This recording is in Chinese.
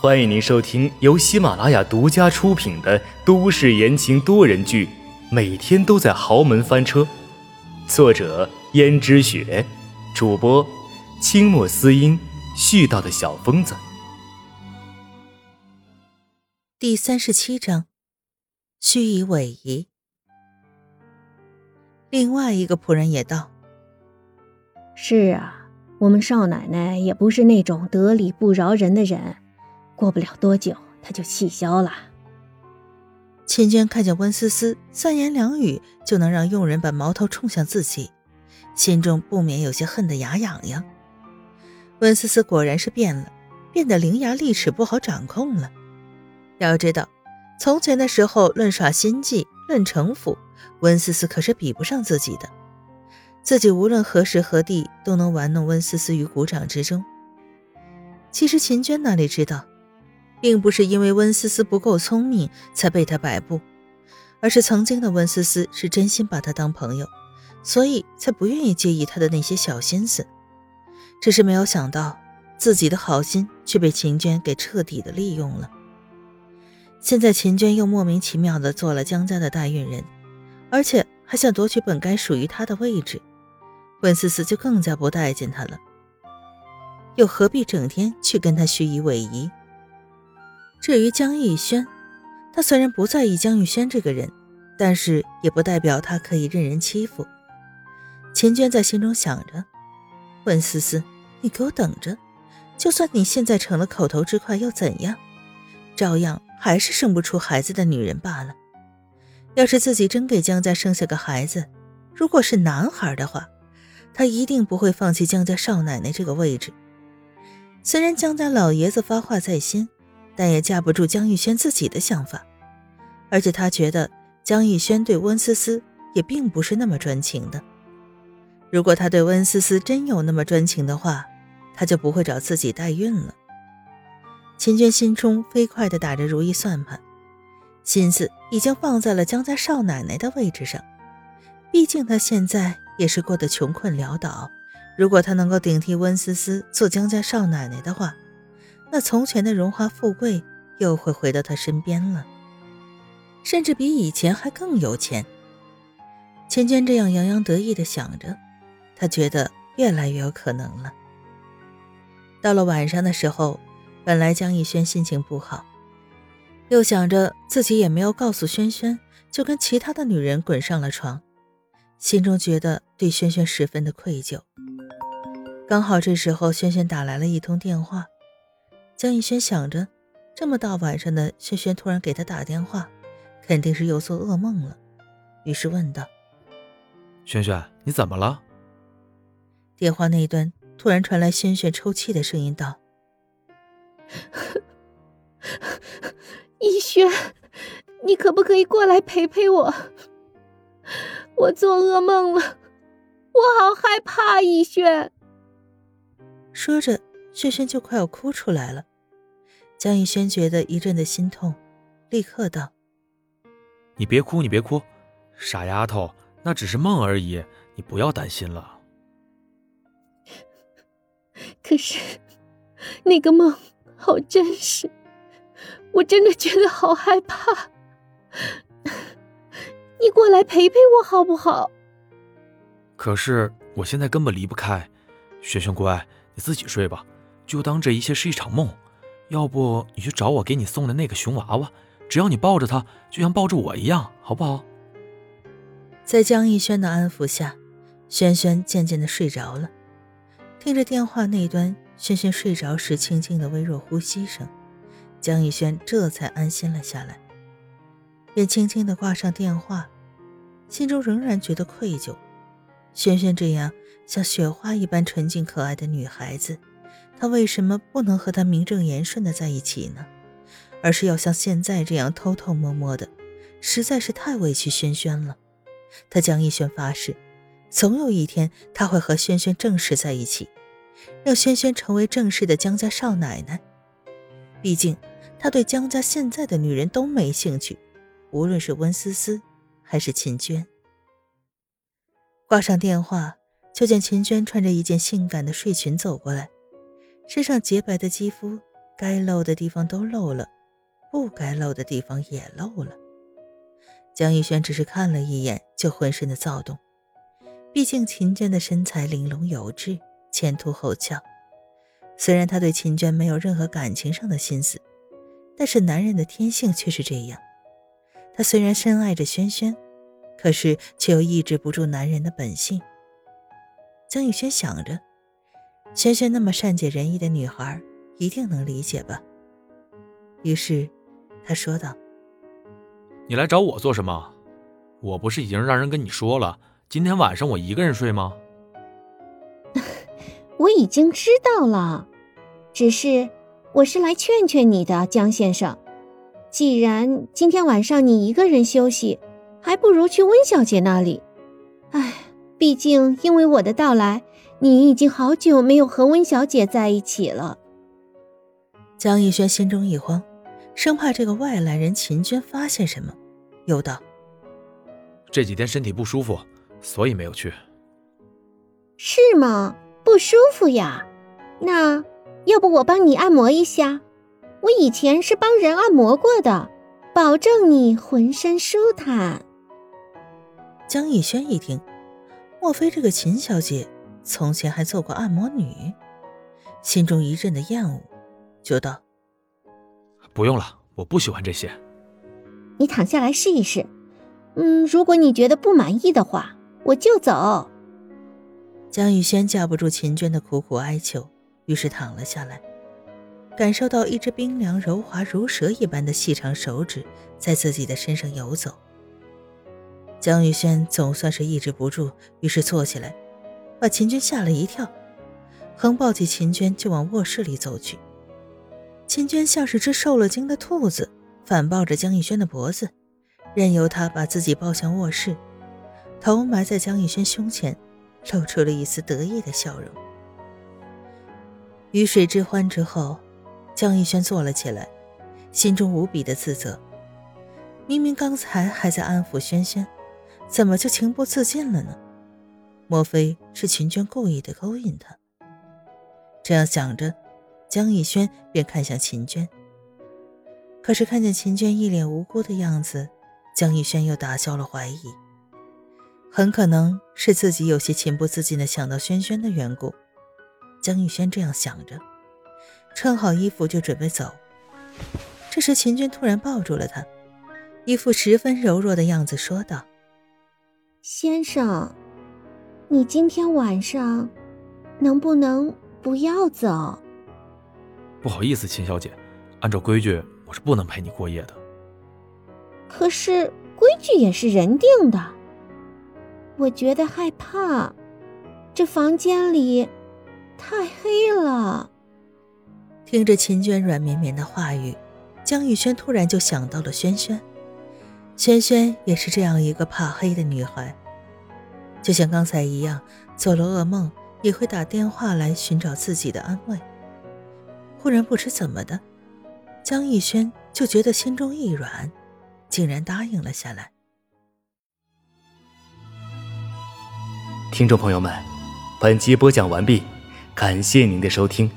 欢迎您收听由喜马拉雅独家出品的都市言情多人剧《每天都在豪门翻车》，作者：胭脂雪，主播：清墨思音，絮叨的小疯子。第三十七章，虚以委蛇。另外一个仆人也道：“是啊，我们少奶奶也不是那种得理不饶人的人。”过不了多久，他就气消了。秦娟看见温思思三言两语就能让佣人把矛头冲向自己，心中不免有些恨得牙痒痒。温思思果然是变了，变得伶牙俐齿，不好掌控了。要知道，从前的时候论耍心计、论城府，温思思可是比不上自己的。自己无论何时何地都能玩弄温思思于股掌之中。其实秦娟哪里知道？并不是因为温思思不够聪明才被他摆布，而是曾经的温思思是真心把他当朋友，所以才不愿意介意他的那些小心思。只是没有想到自己的好心却被秦娟给彻底的利用了。现在秦娟又莫名其妙的做了江家的代孕人，而且还想夺取本该属于她的位置，温思思就更加不待见他了。又何必整天去跟他虚以委蛇？至于江逸轩，他虽然不在意江玉轩这个人，但是也不代表他可以任人欺负。秦娟在心中想着：“温思思，你给我等着！就算你现在成了口头之快，又怎样？照样还是生不出孩子的女人罢了。要是自己真给江家生下个孩子，如果是男孩的话，他一定不会放弃江家少奶奶这个位置。虽然江家老爷子发话在先。”但也架不住江玉轩自己的想法，而且他觉得江玉轩对温思思也并不是那么专情的。如果他对温思思真有那么专情的话，他就不会找自己代孕了。秦娟心中飞快地打着如意算盘，心思已经放在了江家少奶奶的位置上。毕竟她现在也是过得穷困潦倒，如果她能够顶替温思思做江家少奶奶的话，那从前的荣华富贵又会回到他身边了，甚至比以前还更有钱。钱娟这样洋洋得意的想着，她觉得越来越有可能了。到了晚上的时候，本来江逸轩心情不好，又想着自己也没有告诉轩轩，就跟其他的女人滚上了床，心中觉得对轩轩十分的愧疚。刚好这时候，轩轩打来了一通电话。江逸轩想着，这么大晚上的，轩轩突然给他打电话，肯定是又做噩梦了，于是问道：“轩轩，你怎么了？”电话那端突然传来轩轩抽泣的声音，道：“逸轩，你可不可以过来陪陪我？我做噩梦了，我好害怕。”逸轩说着。轩轩就快要哭出来了，江逸轩觉得一阵的心痛，立刻道：“你别哭，你别哭，傻丫头，那只是梦而已，你不要担心了。”可是，那个梦好真实，我真的觉得好害怕。你过来陪陪我好不好？可是我现在根本离不开，轩轩乖，你自己睡吧。就当这一切是一场梦，要不你去找我给你送的那个熊娃娃，只要你抱着它，就像抱着我一样，好不好？在江逸轩的安抚下，轩轩渐渐的睡着了。听着电话那端轩轩睡着时轻轻的微弱呼吸声，江逸轩这才安心了下来，便轻轻的挂上电话，心中仍然觉得愧疚。轩轩这样像雪花一般纯净可爱的女孩子。他为什么不能和他名正言顺的在一起呢？而是要像现在这样偷偷摸摸的，实在是太委屈轩轩了。他江逸轩发誓，总有一天他会和轩轩正式在一起，让轩轩成为正式的江家少奶奶。毕竟他对江家现在的女人都没兴趣，无论是温思思还是秦娟。挂上电话，就见秦娟穿着一件性感的睡裙走过来。身上洁白的肌肤该露的地方都露了，不该露的地方也露了。江逸轩只是看了一眼，就浑身的躁动。毕竟秦娟的身材玲珑有致，前凸后翘。虽然他对秦娟没有任何感情上的心思，但是男人的天性却是这样。他虽然深爱着轩轩，可是却又抑制不住男人的本性。江逸轩想着，轩轩那么善解人意的女孩，一定能理解吧。于是，他说道。你来找我做什么？我不是已经让人跟你说了，今天晚上我一个人睡吗？我已经知道了，只是我是来劝劝你的，江先生。既然今天晚上你一个人休息，还不如去温小姐那里。唉，毕竟因为我的到来，你已经好久没有和温小姐在一起了。江逸轩心中一慌。生怕这个外来人秦娟发现什么，又道：“这几天身体不舒服，所以没有去。”是吗？不舒服呀？那要不我帮你按摩一下？我以前是帮人按摩过的，保证你浑身舒坦。江逸轩一听，莫非这个秦小姐从前还做过按摩女？心中一阵的厌恶，就道。不用了，我不喜欢这些。你躺下来试一试。嗯，如果你觉得不满意的话，我就走。江玉轩架不住秦娟的苦苦哀求，于是躺了下来，感受到一只冰凉柔滑如蛇一般的细长手指在自己的身上游走。江玉轩总算是抑制不住，于是坐起来，把秦娟吓了一跳，横抱起秦娟就往卧室里走去。秦娟像是只受了惊的兔子，反抱着江逸轩的脖子，任由他把自己抱向卧室，头埋在江逸轩胸前，露出了一丝得意的笑容。雨水之欢之后，江逸轩坐了起来，心中无比的自责。明明刚才还在安抚轩轩，怎么就情不自禁了呢？莫非是秦娟故意的勾引他？这样想着。江逸轩便看向秦娟，可是看见秦娟一脸无辜的样子，江逸轩又打消了怀疑。很可能是自己有些情不自禁的想到轩轩的缘故。江逸轩这样想着，穿好衣服就准备走。这时秦娟突然抱住了他，一副十分柔弱的样子，说道：“先生，你今天晚上能不能不要走？”不好意思，秦小姐，按照规矩，我是不能陪你过夜的。可是规矩也是人定的，我觉得害怕，这房间里太黑了。听着秦娟软绵绵的话语，江雨轩突然就想到了轩轩，轩轩也是这样一个怕黑的女孩，就像刚才一样，做了噩梦也会打电话来寻找自己的安慰。忽然不知怎么的，江逸轩就觉得心中一软，竟然答应了下来。听众朋友们，本集播讲完毕，感谢您的收听。